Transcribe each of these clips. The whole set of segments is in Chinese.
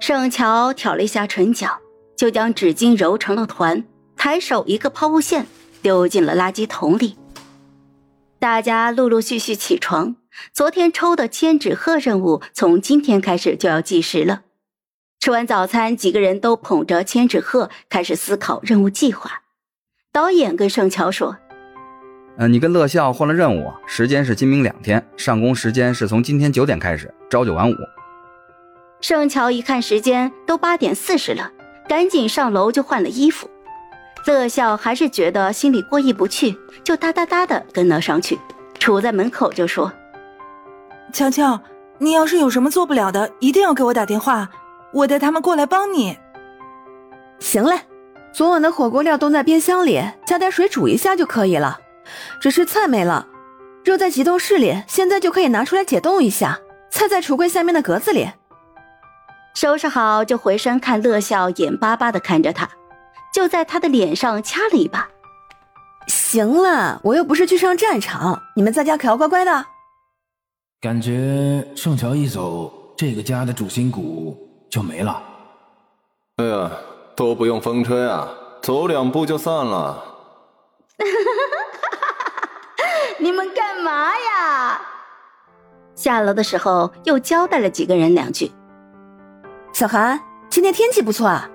盛乔挑了一下唇角，就将纸巾揉成了团，抬手一个抛物线丢进了垃圾桶里。大家陆陆续续起床，昨天抽的千纸鹤任务从今天开始就要计时了。吃完早餐，几个人都捧着千纸鹤开始思考任务计划。导演跟盛乔说：“呃，你跟乐笑换了任务，时间是今明两天，上工时间是从今天九点开始，朝九晚五。”盛乔一看时间都八点四十了，赶紧上楼就换了衣服。乐笑还是觉得心里过意不去，就哒哒哒的跟了上去，杵在门口就说：“乔乔，你要是有什么做不了的，一定要给我打电话，我带他们过来帮你。”行嘞，昨晚的火锅料都在冰箱里，加点水煮一下就可以了。只是菜没了，肉在急冻室里，现在就可以拿出来解冻一下。菜在橱柜下面的格子里。收拾好就回身看乐笑，眼巴巴的看着他，就在他的脸上掐了一把。行了，我又不是去上战场，你们在家可要乖乖的。感觉盛乔一走，这个家的主心骨就没了。哎呀，都不用风吹啊，走两步就散了。你们干嘛呀？下楼的时候又交代了几个人两句。小韩，今天天气不错啊！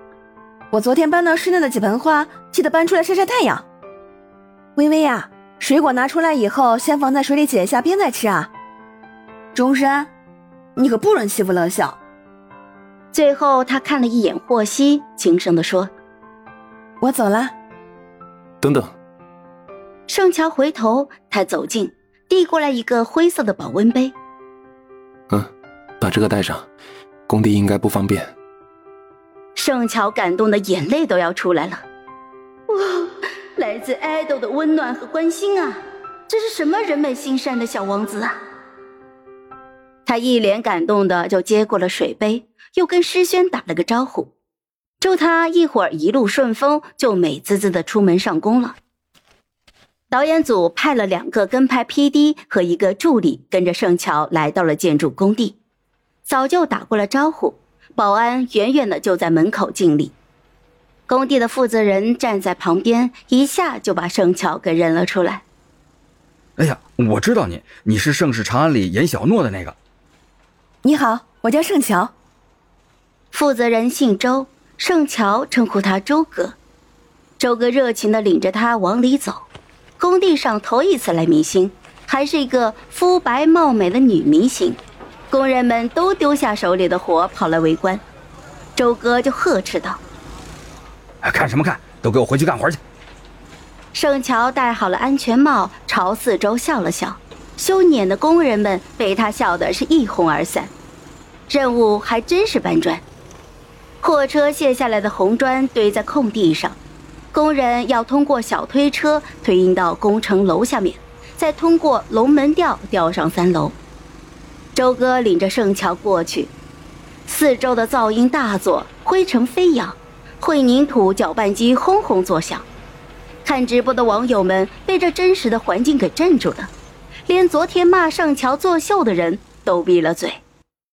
我昨天搬到室内的几盆花，记得搬出来晒晒太阳。微微呀，水果拿出来以后，先放在水里解一下冰再吃啊。钟山，你可不准欺负乐笑。最后，他看了一眼霍希，轻声的说：“我走了。”等等。盛乔回头，他走近，递过来一个灰色的保温杯。嗯，把这个带上。工地应该不方便。盛乔感动的眼泪都要出来了，哇，来自爱豆的温暖和关心啊！这是什么人美心善的小王子啊！他一脸感动的就接过了水杯，又跟诗轩打了个招呼，祝他一会儿一路顺风，就美滋滋的出门上工了。导演组派了两个跟拍 PD 和一个助理，跟着盛乔来到了建筑工地。早就打过了招呼，保安远远的就在门口敬礼。工地的负责人站在旁边，一下就把盛乔给认了出来。哎呀，我知道你，你是《盛世长安》里演小诺的那个。你好，我叫盛乔。负责人姓周，盛乔称呼他周哥。周哥热情的领着他往里走。工地上头一次来明星，还是一个肤白貌美的女明星。工人们都丢下手里的活，跑来围观。周哥就呵斥道：“看什么看？都给我回去干活去！”盛乔戴好了安全帽，朝四周笑了笑。修碾的工人们被他笑得是一哄而散。任务还真是搬砖。货车卸下来的红砖堆在空地上，工人要通过小推车推运到工程楼下面，再通过龙门吊吊上三楼。周哥领着盛乔过去，四周的噪音大作，灰尘飞扬，混凝土搅拌机轰轰作响。看直播的网友们被这真实的环境给镇住了，连昨天骂盛乔作秀的人都闭了嘴。